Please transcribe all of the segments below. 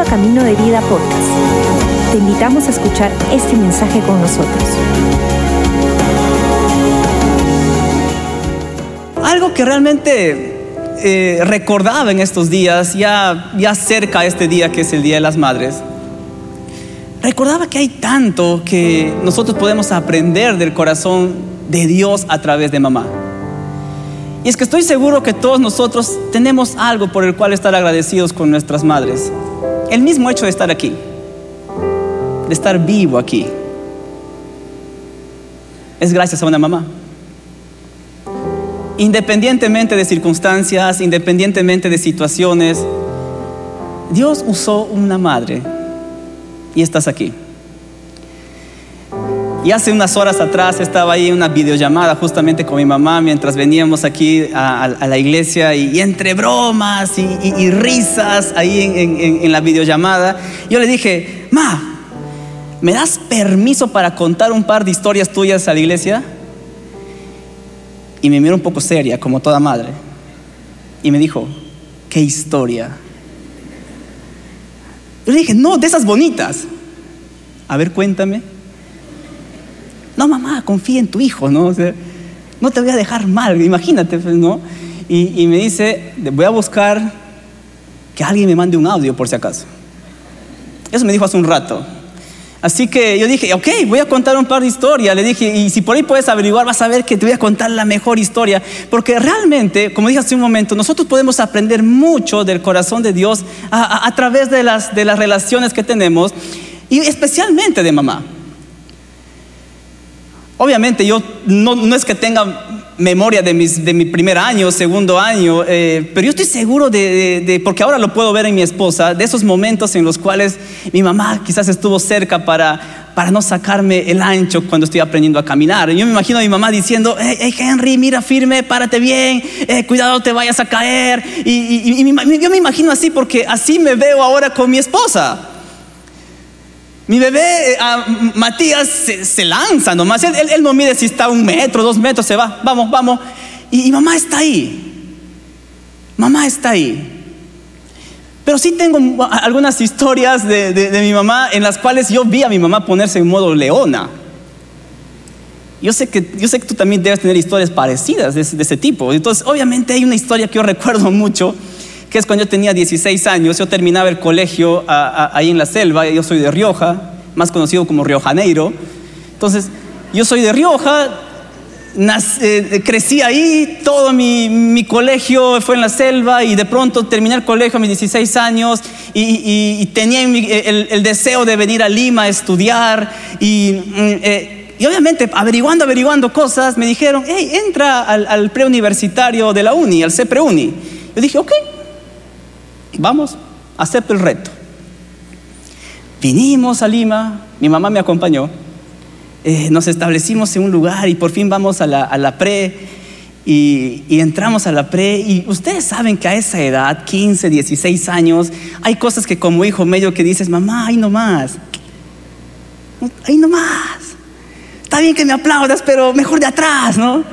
Bienvenido a Camino de Vida Podcast. Te invitamos a escuchar este mensaje con nosotros. Algo que realmente eh, recordaba en estos días, ya, ya cerca a este día que es el Día de las Madres, recordaba que hay tanto que nosotros podemos aprender del corazón de Dios a través de mamá. Y es que estoy seguro que todos nosotros tenemos algo por el cual estar agradecidos con nuestras madres. El mismo hecho de estar aquí, de estar vivo aquí, es gracias a una mamá. Independientemente de circunstancias, independientemente de situaciones, Dios usó una madre y estás aquí. Y hace unas horas atrás estaba ahí en una videollamada justamente con mi mamá mientras veníamos aquí a, la iglesia y, entre bromas y, risas ahí en, en, la videollamada, yo le dije, Ma, ¿me das permiso para contar un par de historias tuyas a la iglesia? Y me miró un poco seria, como toda madre. Y me dijo, ¿qué historia? Yo le dije, no, de esas bonitas. A ver, cuéntame. No, mamá, confía en tu hijo, ¿no? no te voy a dejar mal, imagínate, pues, ¿no? Y, me dice, voy a buscar que alguien me mande un audio por si acaso. Eso me dijo hace un rato. Así que yo dije, ok, voy a contar un par de historias. Le dije, y si por ahí puedes averiguar, vas a ver que te voy a contar la mejor historia. Porque realmente, como dije hace un momento, nosotros podemos aprender mucho del corazón de Dios a, través de las, de las relaciones que tenemos y especialmente de mamá. Obviamente yo no, es que tenga memoria de, mi primer año, segundo año, eh, pero yo estoy seguro de, porque ahora lo puedo ver en mi esposa, de esos momentos en los cuales mi mamá quizás estuvo cerca para, para no sacarme el ancho cuando estoy aprendiendo a caminar. Yo me imagino a mi mamá diciendo, hey, Henry, mira firme, párate bien, eh, cuidado te vayas a caer. Y, yo me imagino así porque así me veo ahora con mi esposa. Mi bebé, eh, Matías, se, lanza nomás. Él, él, no mide si está un metro, dos metros, se va. Vamos, vamos. Y, mamá está ahí. Mamá está ahí. Pero sí tengo algunas historias de, mi mamá en las cuales yo vi a mi mamá ponerse en modo leona. Yo sé, que, yo sé que tú también debes tener historias parecidas de, de ese tipo. Entonces, obviamente hay una historia que yo recuerdo mucho que es cuando yo tenía 16 años, yo terminaba el colegio ahí en la selva, yo soy de Rioja, más conocido como Río Janeiro. Entonces, yo soy de Rioja, eh, crecí ahí, todo mi, colegio fue en la selva y de pronto terminé el colegio a mis 16 años y, tenía el, deseo de venir a Lima a estudiar y, mm, eh, y, obviamente averiguando, averiguando cosas, me dijeron, hey, entra al, al preuniversitario de la uni, al CEPREUNI. Yo dije, ok, vamos, acepto el reto. Vinimos a Lima, mi mamá me acompañó, eh, nos establecimos en un lugar y por fin vamos a la, pre y, entramos a la pre y ustedes saben que a esa edad, 15, 16 años, hay cosas que como hijo medio que dices, mamá, ahí nomás, ahí nomás. Está bien que me aplaudas, pero mejor de atrás, ¿no?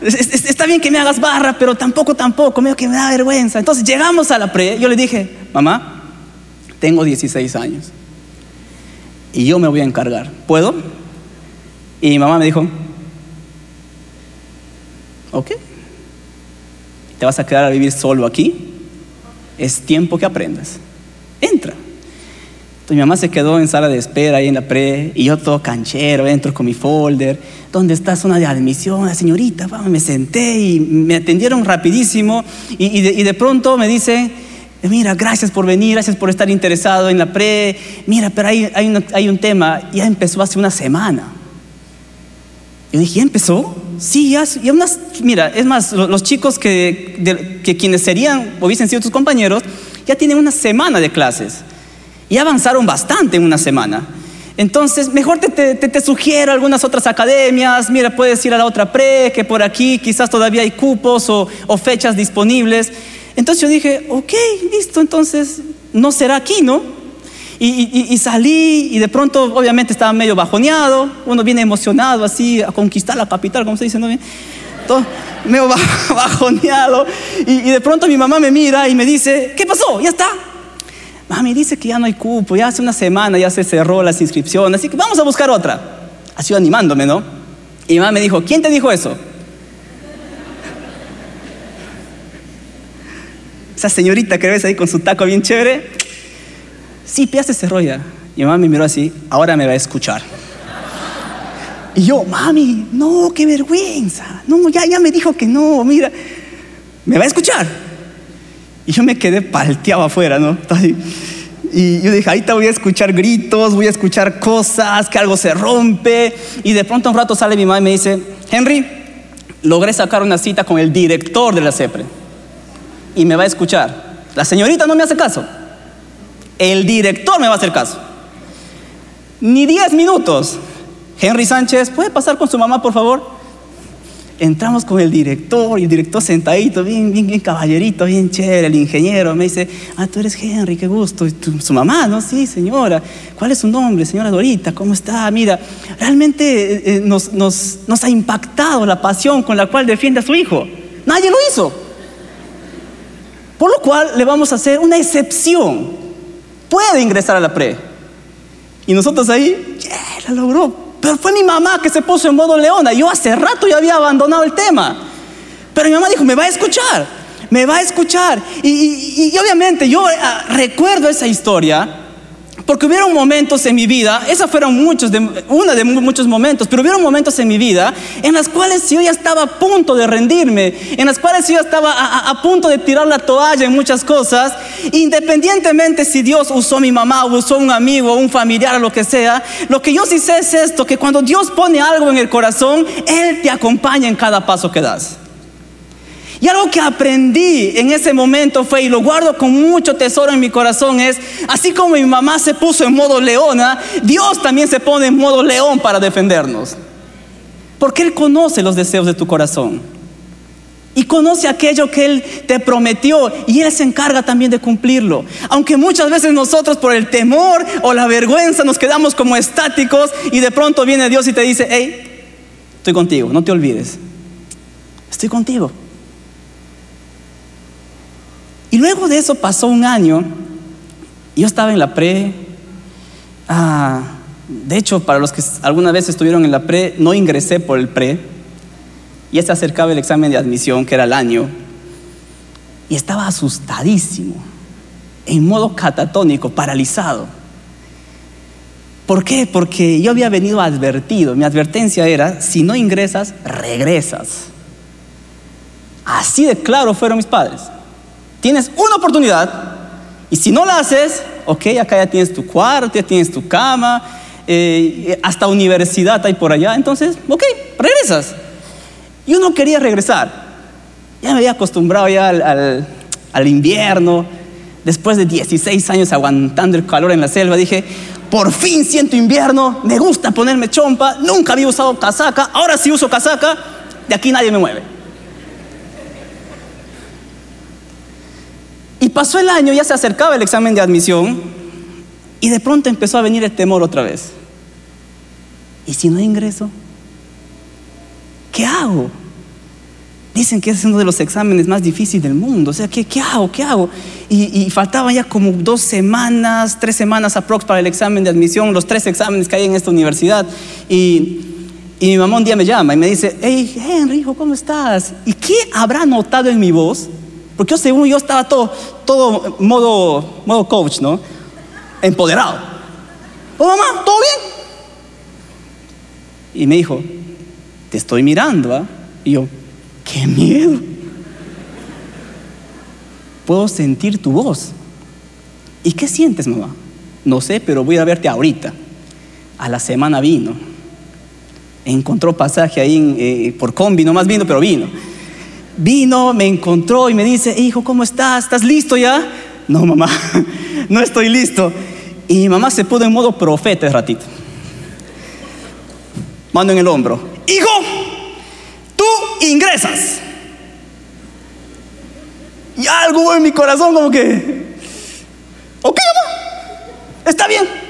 Está bien que me hagas barra, pero tampoco, tampoco, medio que me da vergüenza. Entonces llegamos a la pre, yo le dije, mamá, tengo 16 años y yo me voy a encargar. ¿Puedo? Y mi mamá me dijo, ok, te vas a quedar a vivir solo aquí, es tiempo que aprendas. Entra mi mamá se quedó en sala de espera ahí en la pre y yo todo canchero, entro con mi folder. ¿Dónde está zona de admisión? La señorita, me senté y me atendieron rapidísimo y, de, pronto me dice, mira, gracias por venir, gracias por estar interesado en la pre. Mira, pero hay, hay, un tema, ya empezó hace una semana. Yo dije, ¿ya empezó? Sí, ya, ya mira, es más, los, chicos que, que quienes serían, hubiesen sido tus compañeros, ya tienen una semana de clases. Y avanzaron bastante en una semana. Entonces, mejor te, te, sugiero algunas otras academias. Mira, puedes ir a la otra pre, que por aquí quizás todavía hay cupos o, fechas disponibles. Entonces yo dije, ok, listo, entonces no será aquí, ¿no? Y, salí y de pronto, obviamente, estaba medio bajoneado. Uno viene emocionado así a conquistar la capital, como se dice, ¿no? Todo medio bajoneado. Y, y de pronto mi mamá me mira y me dice, ¿qué pasó? Ya está. Mami, dice que ya no hay cupo, ya hace una semana ya se cerró las inscripciones, así que vamos a buscar otra. Ha sido animándome, ¿no? Y mi mamá me dijo, ¿quién te dijo eso? Esa señorita que ves ahí con su taco bien chévere, sí, ya se cerró ya. Y mi mamá me miró así, ahora me va a escuchar. Y yo, mami, no, qué vergüenza. No, ya, ya me dijo que no, mira, me va a escuchar. Y yo me quedé palteado afuera, ¿no? Y yo dije, ahorita voy a escuchar gritos, voy a escuchar cosas, que algo se rompe. Y de pronto un rato sale mi mamá y me dice, Henry, logré sacar una cita con el director de la CEPRE. Y me va a escuchar. La señorita no me hace caso. El director me va a hacer caso. Ni diez minutos. Henry Sánchez, ¿puede pasar con su mamá, por favor? Entramos con el director y el director sentadito, bien, bien, bien caballerito, bien chévere, el ingeniero. Me dice, ah, tú eres Henry, qué gusto. ¿Y su mamá, no? Sí, señora. ¿Cuál es su nombre? Señora Dorita, ¿cómo está? Mira, realmente eh, eh, nos, nos, nos ha impactado la pasión con la cual defiende a su hijo. Nadie lo hizo. Por lo cual le vamos a hacer una excepción. Puede ingresar a la pre. Y nosotros ahí, yeah, la logró. Pero fue mi mamá que se puso en modo leona. Yo hace rato ya había abandonado el tema. Pero mi mamá dijo, me va a escuchar, me va a escuchar. Y, obviamente yo ah, recuerdo esa historia porque hubieron momentos en mi vida, esos fueron muchos, de, una de muchos momentos, pero hubieron momentos en mi vida en las cuales yo ya estaba a punto de rendirme, en las cuales yo ya estaba a, punto de tirar la toalla en muchas cosas, independientemente si Dios usó a mi mamá, o usó a un amigo, o un familiar, o lo que sea, lo que yo sí sé es esto, que cuando Dios pone algo en el corazón, Él te acompaña en cada paso que das. Y algo que aprendí en ese momento fue, y lo guardo con mucho tesoro en mi corazón, es, así como mi mamá se puso en modo leona, Dios también se pone en modo león para defendernos. Porque Él conoce los deseos de tu corazón. Y conoce aquello que Él te prometió y Él se encarga también de cumplirlo. Aunque muchas veces nosotros por el temor o la vergüenza nos quedamos como estáticos y de pronto viene Dios y te dice, hey, estoy contigo, no te olvides. Estoy contigo. Y luego de eso pasó un año, yo estaba en la pre, ah, de hecho, para los que alguna vez estuvieron en la pre, no ingresé por el pre, ya se acercaba el examen de admisión, que era el año, y estaba asustadísimo, en modo catatónico, paralizado. ¿Por qué? Porque yo había venido advertido, mi advertencia era, si no ingresas, regresas. Así de claro fueron mis padres. Tienes una oportunidad y si no la haces, ok, acá ya tienes tu cuarto, ya tienes tu cama, eh, hasta universidad hay por allá, entonces, ok, regresas. Yo no quería regresar. Ya me había acostumbrado ya al, al invierno. Después de 16 años aguantando el calor en la selva, dije, por fin siento invierno, me gusta ponerme chompa, nunca había usado casaca, ahora sí uso casaca, de aquí nadie me mueve. Y pasó el año, ya se acercaba el examen de admisión y de pronto empezó a venir el temor otra vez. ¿Y si no ingreso? ¿Qué hago? Dicen que es uno de los exámenes más difíciles del mundo. O sea, ¿qué, qué hago? ¿Qué hago? Y, faltaban ya como dos semanas, tres semanas aprox para el examen de admisión, los tres exámenes que hay en esta universidad. Y, y mi mamá un día me llama y me dice, hey, Henry, hijo, ¿cómo estás? ¿Y qué habrá notado en mi voz? Porque yo, según yo, estaba todo, todo modo, modo coach, ¿no? Empoderado. Oh, mamá, ¿todo bien? Y me dijo, te estoy mirando, ¿ah? Y yo, qué miedo. Puedo sentir tu voz. ¿Y qué sientes, mamá? No sé, pero voy a verte ahorita. A la semana vino. Encontró pasaje ahí eh, por combi, no más vino, pero vino vino, me encontró y me dice, hijo, ¿cómo estás? ¿Estás listo ya? No, mamá, no estoy listo. Y mamá se puso en modo profeta de ratito. Mano en el hombro. Hijo, tú ingresas. Y algo en mi corazón como que, ok, mamá, está bien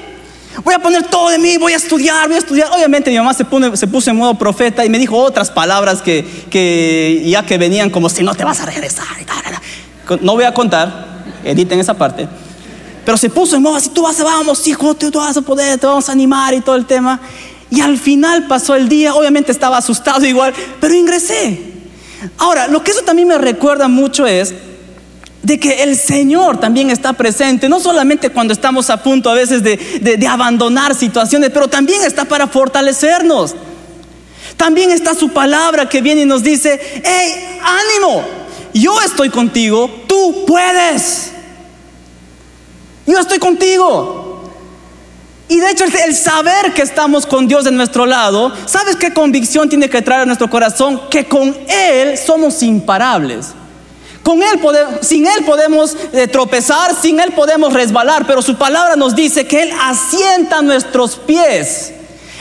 voy a poner todo de mí, voy a estudiar, voy a estudiar. Obviamente mi mamá se, puso en modo profeta y me dijo otras palabras que, ya que venían como si no te vas a regresar. No voy a contar, editen esa parte. Pero se puso en modo así, tú vas vamos, hijo, tú, tú vas a poder, te vamos a animar y todo el tema. Y al final pasó el día, obviamente estaba asustado igual, pero ingresé. Ahora, lo que eso también me recuerda mucho es de que el Señor también está presente, no solamente cuando estamos a punto a veces de, abandonar situaciones, pero también está para fortalecernos. También está su palabra que viene y nos dice, hey, ánimo, yo estoy contigo, tú puedes. Yo estoy contigo. Y de hecho el saber que estamos con Dios de nuestro lado, ¿sabes qué convicción tiene que traer a nuestro corazón? Que con Él somos imparables. Sin Él podemos eh, tropezar, sin Él podemos resbalar, pero su palabra nos dice que Él asienta nuestros pies.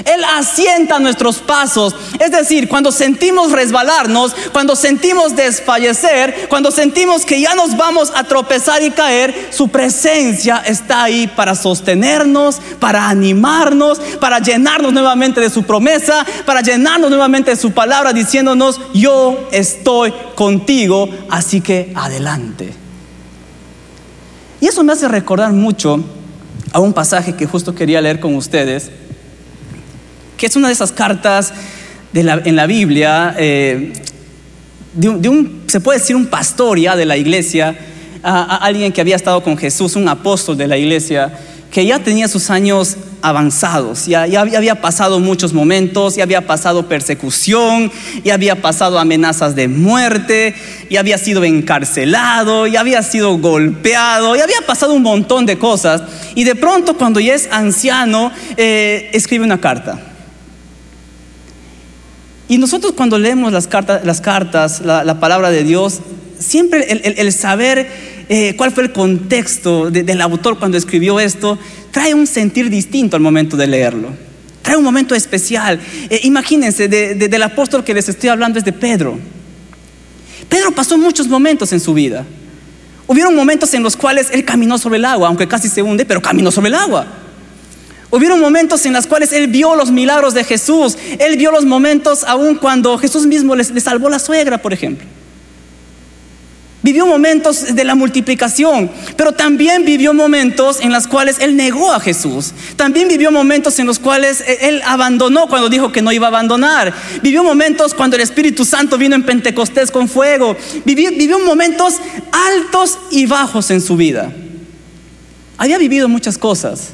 Él asienta nuestros pasos. Es decir, cuando sentimos resbalarnos, cuando sentimos desfallecer, cuando sentimos que ya nos vamos a tropezar y caer, su presencia está ahí para sostenernos, para animarnos, para llenarnos nuevamente de su promesa, para llenarnos nuevamente de su palabra, diciéndonos, yo estoy contigo, así que adelante. Y eso me hace recordar mucho a un pasaje que justo quería leer con ustedes que es una de esas cartas en la Biblia, eh, de, un, se puede decir, un pastor ya de la iglesia, a, alguien que había estado con Jesús, un apóstol de la iglesia, que ya tenía sus años avanzados, ya, ya, había pasado muchos momentos, ya había pasado persecución, ya había pasado amenazas de muerte, ya había sido encarcelado, ya había sido golpeado, ya había pasado un montón de cosas. Y de pronto cuando ya es anciano, eh, escribe una carta. Y nosotros cuando leemos las cartas, las cartas la, palabra de Dios, siempre el, saber eh, cuál fue el contexto del autor cuando escribió esto, trae un sentir distinto al momento de leerlo. Trae un momento especial. Eh, imagínense, del apóstol que les estoy hablando es de Pedro. Pedro pasó muchos momentos en su vida. Hubieron momentos en los cuales él caminó sobre el agua, aunque casi se hunde, pero caminó sobre el agua. Hubieron momentos en los cuales él vio los milagros de Jesús. Él vio los momentos aún cuando Jesús mismo le, salvó la suegra, por ejemplo. Vivió momentos de la multiplicación, pero también vivió momentos en los cuales él negó a Jesús. También vivió momentos en los cuales e, él abandonó cuando dijo que no iba a abandonar. Vivió momentos cuando el Espíritu Santo vino en Pentecostés con fuego. Vivió, vivió momentos altos y bajos en su vida. Había vivido muchas cosas.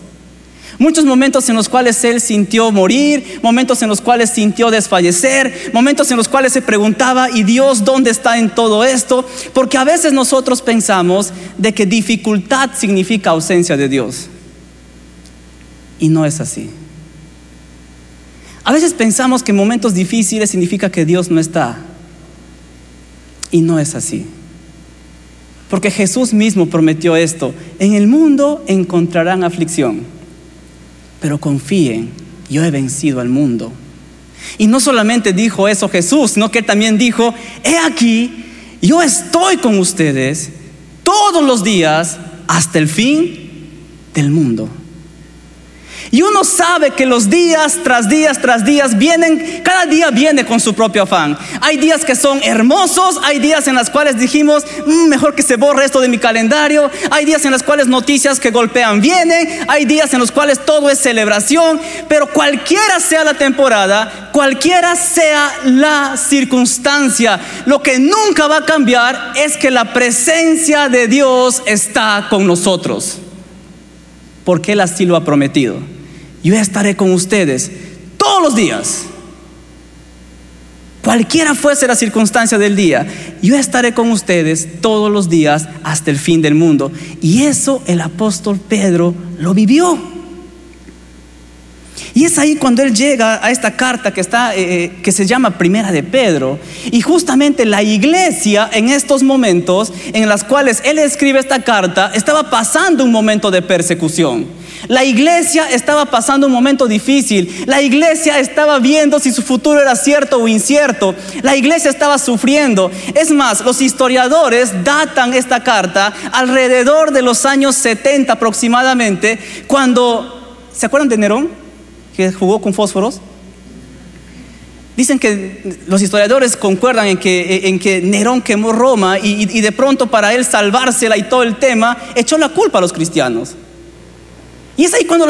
Muchos momentos en los cuales él sintió morir, momentos en los cuales sintió desfallecer, momentos en los cuales se preguntaba, ¿y Dios dónde está en todo esto? Porque a veces nosotros pensamos de que dificultad significa ausencia de Dios. Y no es así. A veces pensamos que momentos difíciles significa que Dios no está. Y no es así. Porque Jesús mismo prometió esto. En el mundo encontrarán aflicción pero confíen, yo he vencido al mundo. Y no solamente dijo eso Jesús, sino que también dijo, he aquí, yo estoy con ustedes todos los días hasta el fin del mundo. Y uno sabe que los días tras días tras días vienen, cada día viene con su propio afán. Hay días que son hermosos, hay días en los cuales dijimos, mm, mejor que se borre esto de mi calendario, hay días en los cuales noticias que golpean vienen, hay días en los cuales todo es celebración, pero cualquiera sea la temporada, cualquiera sea la circunstancia, lo que nunca va a cambiar es que la presencia de Dios está con nosotros, porque Él así lo ha prometido yo estaré con ustedes todos los días. Cualquiera fuese la circunstancia del día, yo estaré con ustedes todos los días hasta el fin del mundo. Y eso el apóstol Pedro lo vivió. Y es ahí cuando él llega a esta carta que, está, eh, eh, que se llama Primera de Pedro. Y justamente la iglesia en estos momentos en los cuales él escribe esta carta estaba pasando un momento de persecución. La iglesia estaba pasando un momento difícil. La iglesia estaba viendo si su futuro era cierto o incierto. La iglesia estaba sufriendo. Es más, los historiadores datan esta carta alrededor de los años 70 aproximadamente, cuando, ¿se acuerdan de Nerón? Que jugó con fósforos. Dicen que los historiadores concuerdan en que, en que Nerón quemó Roma y, y de pronto para él salvársela y todo el tema, echó la culpa a los cristianos. Y es ahí cuando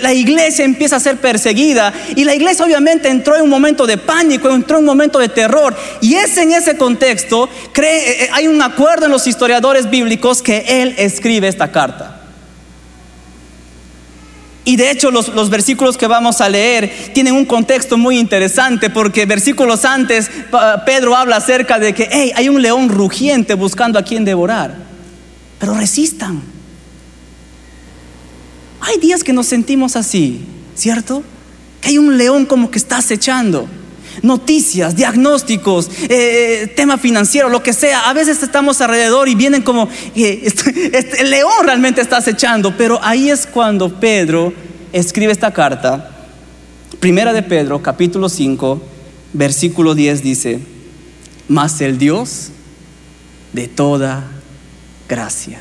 la iglesia empieza a ser perseguida. Y la iglesia obviamente entró en un momento de pánico, entró en un momento de terror. Y es en ese contexto, cree, eh, eh, hay un acuerdo en los historiadores bíblicos que él escribe esta carta. Y de hecho los, los, versículos que vamos a leer tienen un contexto muy interesante porque versículos antes Pedro habla acerca de que hey, hay un león rugiente buscando a quien devorar. Pero resistan. Hay días que nos sentimos así, ¿cierto? Que hay un león como que está acechando. Noticias, diagnósticos, eh, tema financiero, lo que sea. A veces estamos alrededor y vienen como, eh, este, este, el león realmente está acechando. Pero ahí es cuando Pedro escribe esta carta. Primera de Pedro, capítulo 5, versículo 10 dice, mas el Dios de toda gracia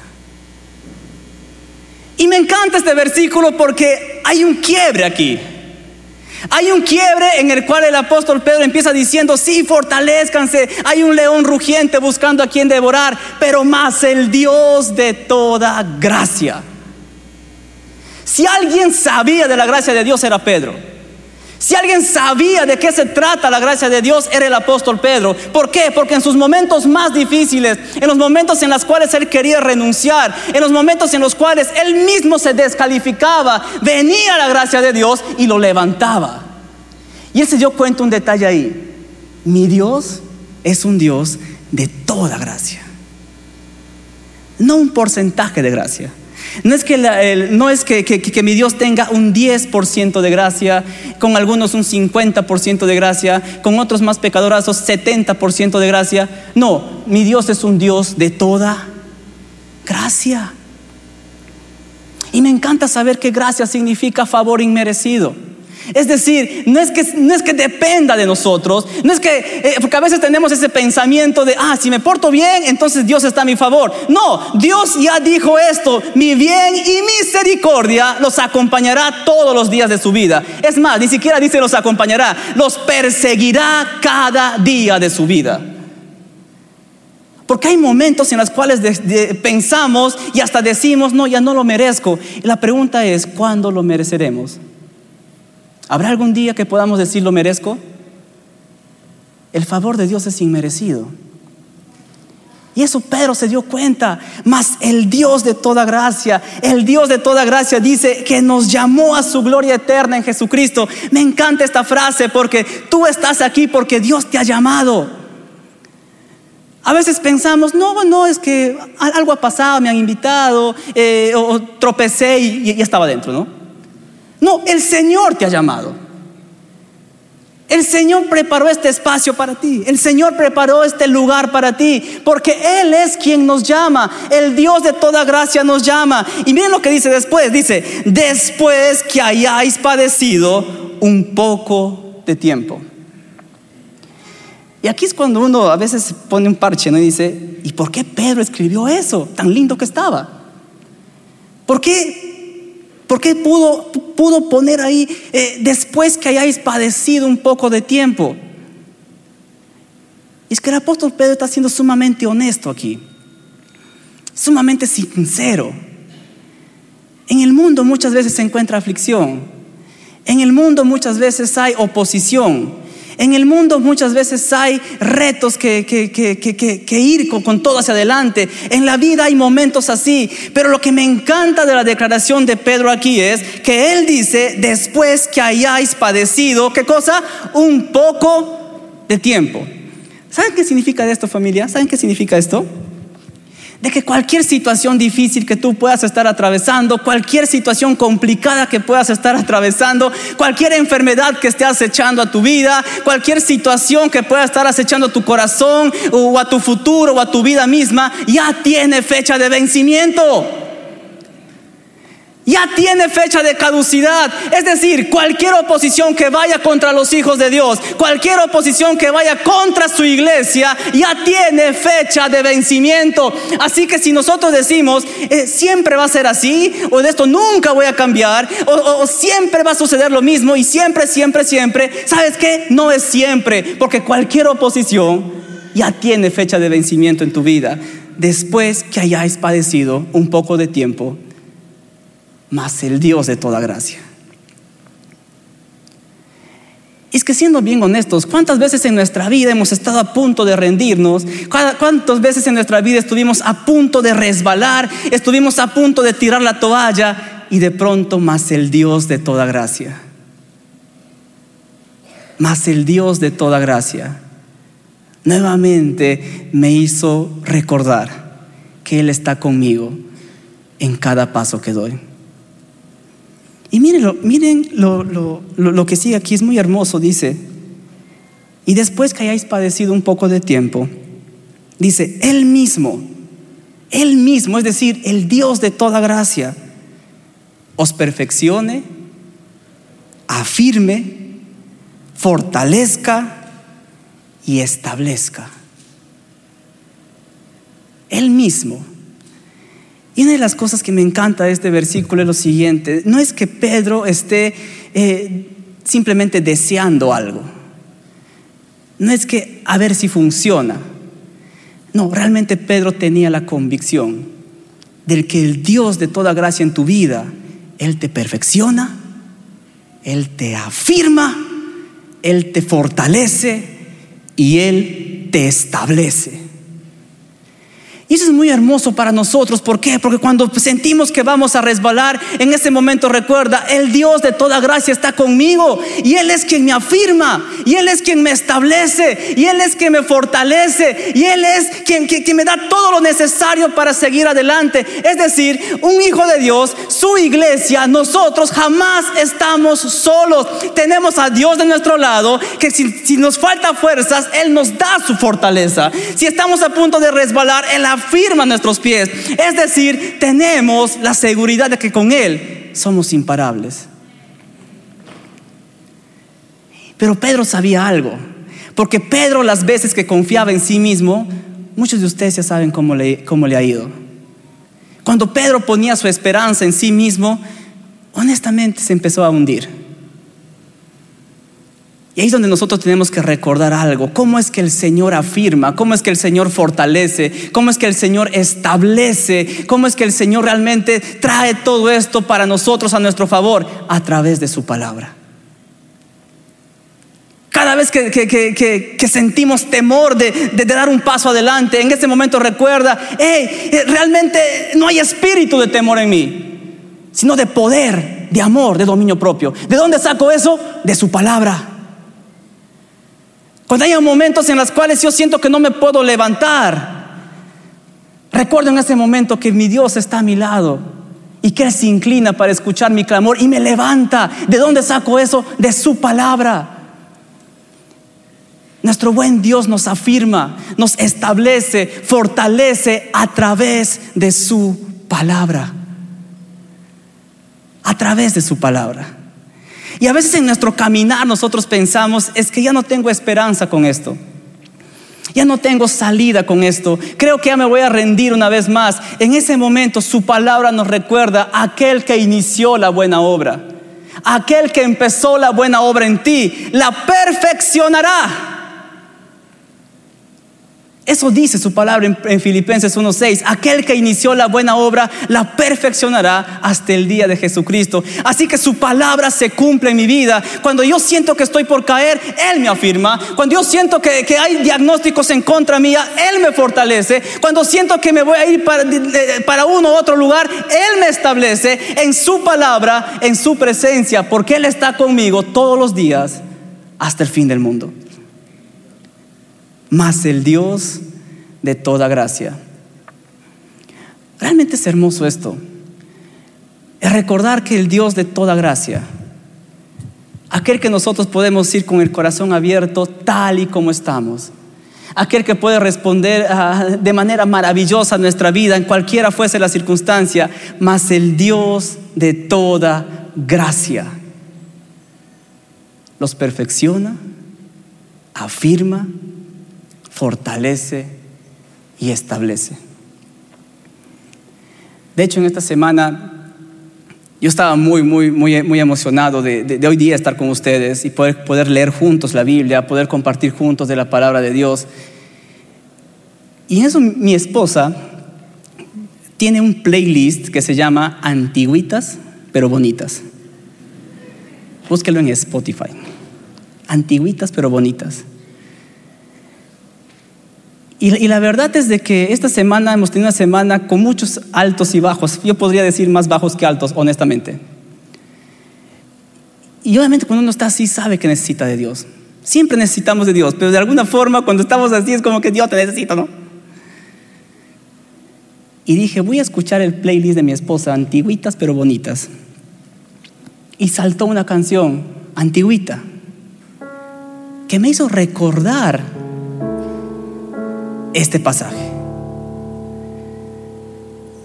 y me encanta este versículo porque hay un quiebre aquí. Hay un quiebre en el cual el apóstol Pedro empieza diciendo, sí, fortalezcanse, hay un león rugiente buscando a quien devorar, pero más el Dios de toda gracia. Si alguien sabía de la gracia de Dios era Pedro. Si alguien sabía de qué se trata la gracia de Dios, era el apóstol Pedro. ¿Por qué? Porque en sus momentos más difíciles, en los momentos en los cuales él quería renunciar, en los momentos en los cuales él mismo se descalificaba, venía la gracia de Dios y lo levantaba. Y él se dio cuenta un detalle ahí. Mi Dios es un Dios de toda gracia. No un porcentaje de gracia. No es, que, no es que, mi Dios tenga un 10% de gracia, con algunos un 50% de gracia, con otros más pecadorazos 70% de gracia. No, mi Dios es un Dios de toda gracia. Y me encanta saber que gracia significa favor inmerecido. Es decir, no es que, no es que dependa de nosotros, no es que, eh, porque a veces tenemos ese pensamiento de, ah, si me porto bien, entonces Dios está a mi favor. No, Dios ya dijo esto, mi bien y misericordia los acompañará todos los días de su vida. Es más, ni siquiera dice los acompañará, los perseguirá cada día de su vida. Porque hay momentos en los cuales pensamos y hasta decimos, no, ya no lo merezco. Y la pregunta es, ¿cuándo lo mereceremos? ¿Habrá algún día que podamos decir lo merezco? El favor de Dios es inmerecido. Y eso Pedro se dio cuenta. Mas el Dios de toda gracia, el Dios de toda gracia dice que nos llamó a su gloria eterna en Jesucristo. Me encanta esta frase porque tú estás aquí porque Dios te ha llamado. A veces pensamos, no, no, es que algo ha pasado, me han invitado, eh, o tropecé y, y estaba dentro, ¿no? No, el Señor te ha llamado. El Señor preparó este espacio para ti. El Señor preparó este lugar para ti. Porque Él es quien nos llama. El Dios de toda gracia nos llama. Y miren lo que dice después. Dice, después que hayáis padecido un poco de tiempo. Y aquí es cuando uno a veces pone un parche ¿no? y dice, ¿y por qué Pedro escribió eso? Tan lindo que estaba. ¿Por qué ¿Por qué pudo, pudo poner ahí eh, después que hayáis padecido un poco de tiempo? Y es que el apóstol Pedro está siendo sumamente honesto aquí, sumamente sincero. En el mundo muchas veces se encuentra aflicción, en el mundo muchas veces hay oposición, en el mundo muchas veces hay retos que, que, ir con, con, todo hacia adelante. En la vida hay momentos así. Pero lo que me encanta de la declaración de Pedro aquí es que él dice, después que hayáis padecido, ¿qué cosa? Un poco de tiempo. ¿Saben qué significa esto familia? ¿Saben qué significa esto? De que cualquier situación difícil que tú puedas estar atravesando, cualquier situación complicada que puedas estar atravesando, cualquier enfermedad que esté acechando a tu vida, cualquier situación que pueda estar acechando a tu corazón o a tu futuro o a tu vida misma, ya tiene fecha de vencimiento. Ya tiene fecha de caducidad. Es decir, cualquier oposición que vaya contra los hijos de Dios, cualquier oposición que vaya contra su iglesia, ya tiene fecha de vencimiento. Así que si nosotros decimos, eh, siempre va a ser así, o de esto nunca voy a cambiar, o, o siempre va a suceder lo mismo, y siempre, siempre, siempre, ¿sabes qué? No es siempre, porque cualquier oposición ya tiene fecha de vencimiento en tu vida. Después que hayáis padecido un poco de tiempo, más el Dios de toda gracia. Es que siendo bien honestos, ¿cuántas veces en nuestra vida hemos estado a punto de rendirnos? ¿Cuántas veces en nuestra vida estuvimos a punto de resbalar? Estuvimos a punto de tirar la toalla y de pronto más el Dios de toda gracia. Más el Dios de toda gracia. Nuevamente me hizo recordar que Él está conmigo en cada paso que doy. Y miren, miren lo, lo, que sigue aquí, es muy hermoso, dice. Y después que hayáis padecido un poco de tiempo, dice, Él mismo, Él mismo, es decir, el Dios de toda gracia, os perfeccione, afirme, fortalezca y establezca. Él mismo. Y una de las cosas que me encanta de este versículo es lo siguiente, no es que Pedro esté eh, simplemente deseando algo, no es que a ver si funciona, no, realmente Pedro tenía la convicción del que el Dios de toda gracia en tu vida, Él te perfecciona, Él te afirma, Él te fortalece y Él te establece. Y eso es muy hermoso para nosotros. ¿Por qué? Porque cuando sentimos que vamos a resbalar, en ese momento recuerda, el Dios de toda gracia está conmigo. Y Él es quien me afirma. Y Él es quien me establece. Y Él es quien me fortalece. Y Él es quien, me da todo lo necesario para seguir adelante. Es decir, un hijo de Dios, su iglesia, nosotros jamás estamos solos. Tenemos a Dios de nuestro lado, que si, si nos falta fuerzas, Él nos da su fortaleza. Si estamos a punto de resbalar, Él afirma nuestros pies. Es decir, tenemos la seguridad de que con Él somos imparables. Pero Pedro sabía algo, porque Pedro las veces que confiaba en sí mismo, muchos de ustedes ya saben cómo cómo le ha ido. Cuando Pedro ponía su esperanza en sí mismo, honestamente se empezó a hundir. Y ahí es donde nosotros tenemos que recordar algo. ¿Cómo es que el Señor afirma? ¿Cómo es que el Señor fortalece? ¿Cómo es que el Señor establece? ¿Cómo es que el Señor realmente trae todo esto para nosotros a nuestro favor? A través de su palabra. Cada vez que, sentimos temor de, de, dar un paso adelante, en ese momento recuerda, hey, eh, realmente no hay espíritu de temor en mí, sino de poder, de amor, de dominio propio. ¿De dónde saco eso? De su palabra. Cuando hay momentos en los cuales yo siento que no me puedo levantar, recuerdo en ese momento que mi Dios está a mi lado y que Él se inclina para escuchar mi clamor y me levanta. ¿De dónde saco eso? De su palabra. Nuestro buen Dios nos afirma, nos establece, fortalece a través de su palabra. A través de su palabra. Y a veces en nuestro caminar nosotros pensamos, es que ya no tengo esperanza con esto. Ya no tengo salida con esto. Creo que ya me voy a rendir una vez más. En ese momento su palabra nos recuerda a aquel que inició la buena obra. Aquel que empezó la buena obra en ti, la perfeccionará eso dice su palabra en, Filipenses 1.6. Aquel que inició la buena obra la perfeccionará hasta el día de Jesucristo. Así que su palabra se cumple en mi vida. Cuando yo siento que estoy por caer, Él me afirma. Cuando yo siento que, que hay diagnósticos en contra mía, Él me fortalece. Cuando siento que me voy a ir para, para uno u otro lugar, Él me establece en su palabra, en su presencia, porque Él está conmigo todos los días hasta el fin del mundo más el Dios de toda gracia. Realmente es hermoso esto. Es recordar que el Dios de toda gracia, aquel que nosotros podemos ir con el corazón abierto tal y como estamos, aquel que puede responder ah, de manera maravillosa a nuestra vida, en cualquiera fuese la circunstancia, mas el Dios de toda gracia los perfecciona, afirma, fortalece y establece. De hecho, en esta semana yo estaba muy, muy, muy, muy emocionado de, hoy día estar con ustedes y poder, poder leer juntos la Biblia, poder compartir juntos de la palabra de Dios. Y eso mi esposa tiene un playlist que se llama Antiguitas, pero bonitas. Búsquelo en Spotify. Antiguitas, pero bonitas. Y, la verdad es de que esta semana hemos tenido una semana con muchos altos y bajos. Yo podría decir más bajos que altos, honestamente. Y obviamente cuando uno está así sabe que necesita de Dios. Siempre necesitamos de Dios, pero de alguna forma cuando estamos así es como que Dios te necesita, ¿no? Y dije, voy a escuchar el playlist de mi esposa, antiguitas pero bonitas. Y saltó una canción, antiguita, que me hizo recordar este pasaje.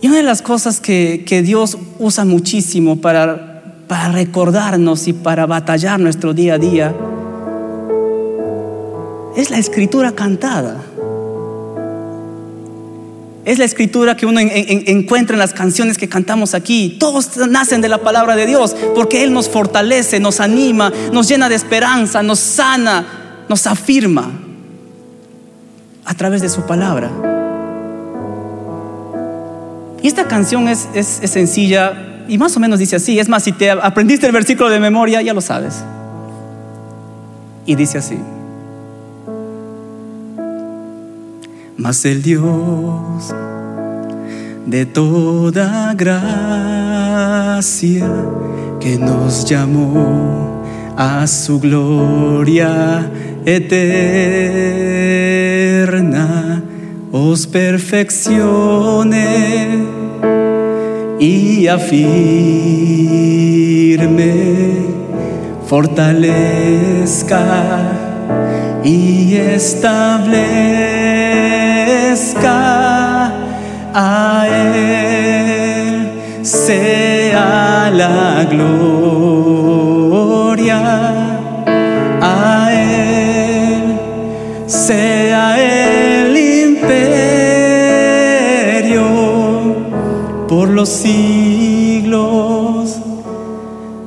Y una de las cosas que, Dios usa muchísimo para, para recordarnos y para batallar nuestro día a día es la escritura cantada. Es la escritura que uno encuentra en las canciones que cantamos aquí. Todos nacen de la palabra de Dios porque Él nos fortalece, nos anima, nos llena de esperanza, nos sana, nos afirma a través de su palabra. Y esta canción es, sencilla y más o menos dice así. Es más, si te aprendiste el versículo de memoria, ya lo sabes. Y dice así. Mas el Dios de toda gracia que nos llamó a su gloria eterna os perfeccione y afirme, fortalezca y establezca. A Él sea la gloria los siglos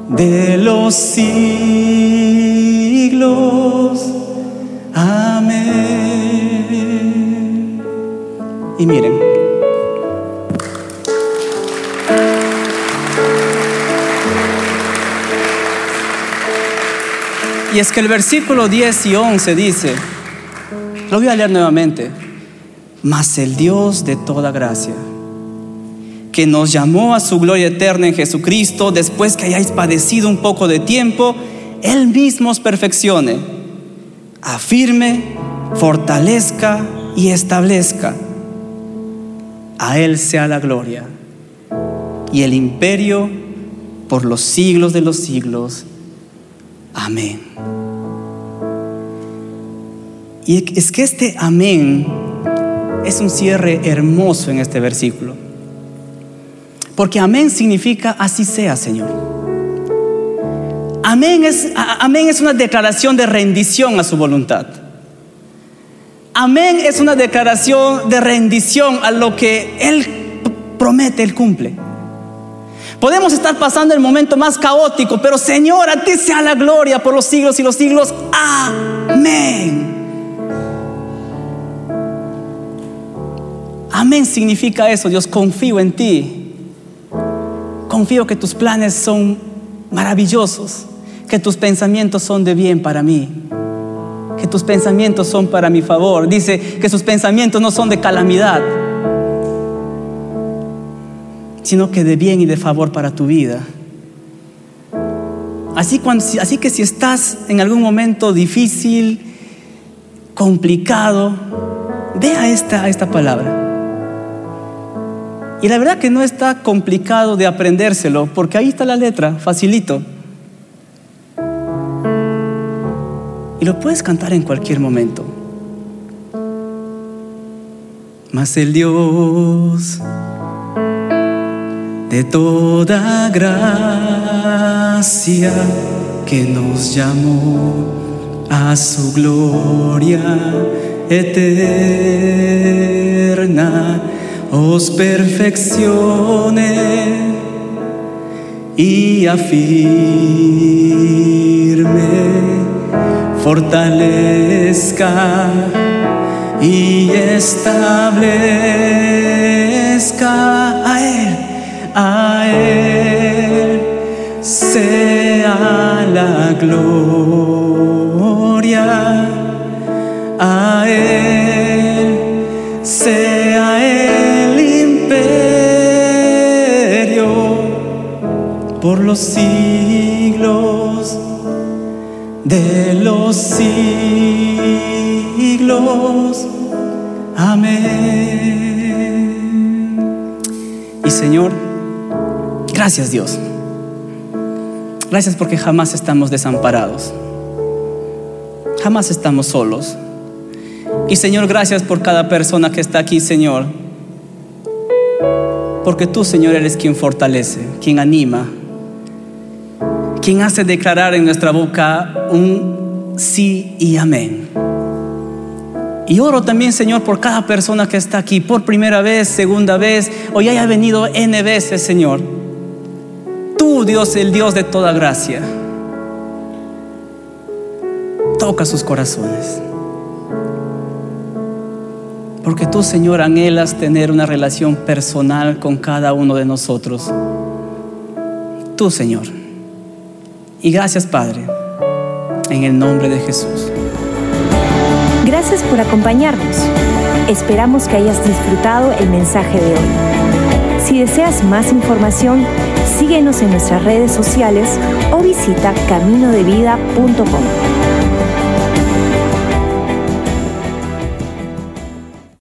de los siglos. Amén. Y miren. Y es que el versículo 10 y 11 dice, lo voy a leer nuevamente. Mas el Dios de toda gracia, que nos llamó a su gloria eterna en Jesucristo, después que hayáis padecido un poco de tiempo, Él mismo os perfeccione, afirme, fortalezca y establezca. A Él sea la gloria y el imperio por los siglos de los siglos. Amén. Y es que este amén es un cierre hermoso en este versículo. Porque amén significa así sea, Señor. Amén es, amén es una declaración de rendición a su voluntad. Amén es una declaración de rendición a lo que Él promete, Él cumple. Podemos estar pasando el momento más caótico, pero Señor, a ti sea la gloria por los siglos y los siglos. Amén. Amén significa eso, Dios, confío en ti. Confío que tus planes son maravillosos, que tus pensamientos son de bien para mí, que tus pensamientos son para mi favor. Dice que sus pensamientos no son de calamidad, sino que de bien y de favor para tu vida. Así, que si estás en algún momento difícil, complicado, vea esta, esta palabra. Y la verdad que no está complicado de aprendérselo, porque ahí está la letra, facilito. Y lo puedes cantar en cualquier momento. mas el Dios de toda gracia que nos llamó a su gloria eterna, os perfeccione y afirme, fortalezca y establezca a Él, a Él sea la gloria, los siglos de los siglos. Amén. Y Señor, gracias Dios. Gracias porque jamás estamos desamparados. Jamás estamos solos. Y Señor, gracias por cada persona que está aquí, Señor. Porque tú, Señor, eres quien fortalece, quien anima, quien hace declarar en nuestra boca un sí y amén. Y oro también, Señor, por cada persona que está aquí, por primera vez, segunda vez, o ya haya venido N veces, Señor. Tú, Dios, el Dios de toda gracia, toca sus corazones. Porque tú, Señor, anhelas tener una relación personal con cada uno de nosotros. Tú, Señor. Y gracias, Padre, en el nombre de Jesús. Gracias por acompañarnos. Esperamos que hayas disfrutado el mensaje de hoy. Si deseas más información, síguenos en nuestras redes sociales o visita caminodevida.com.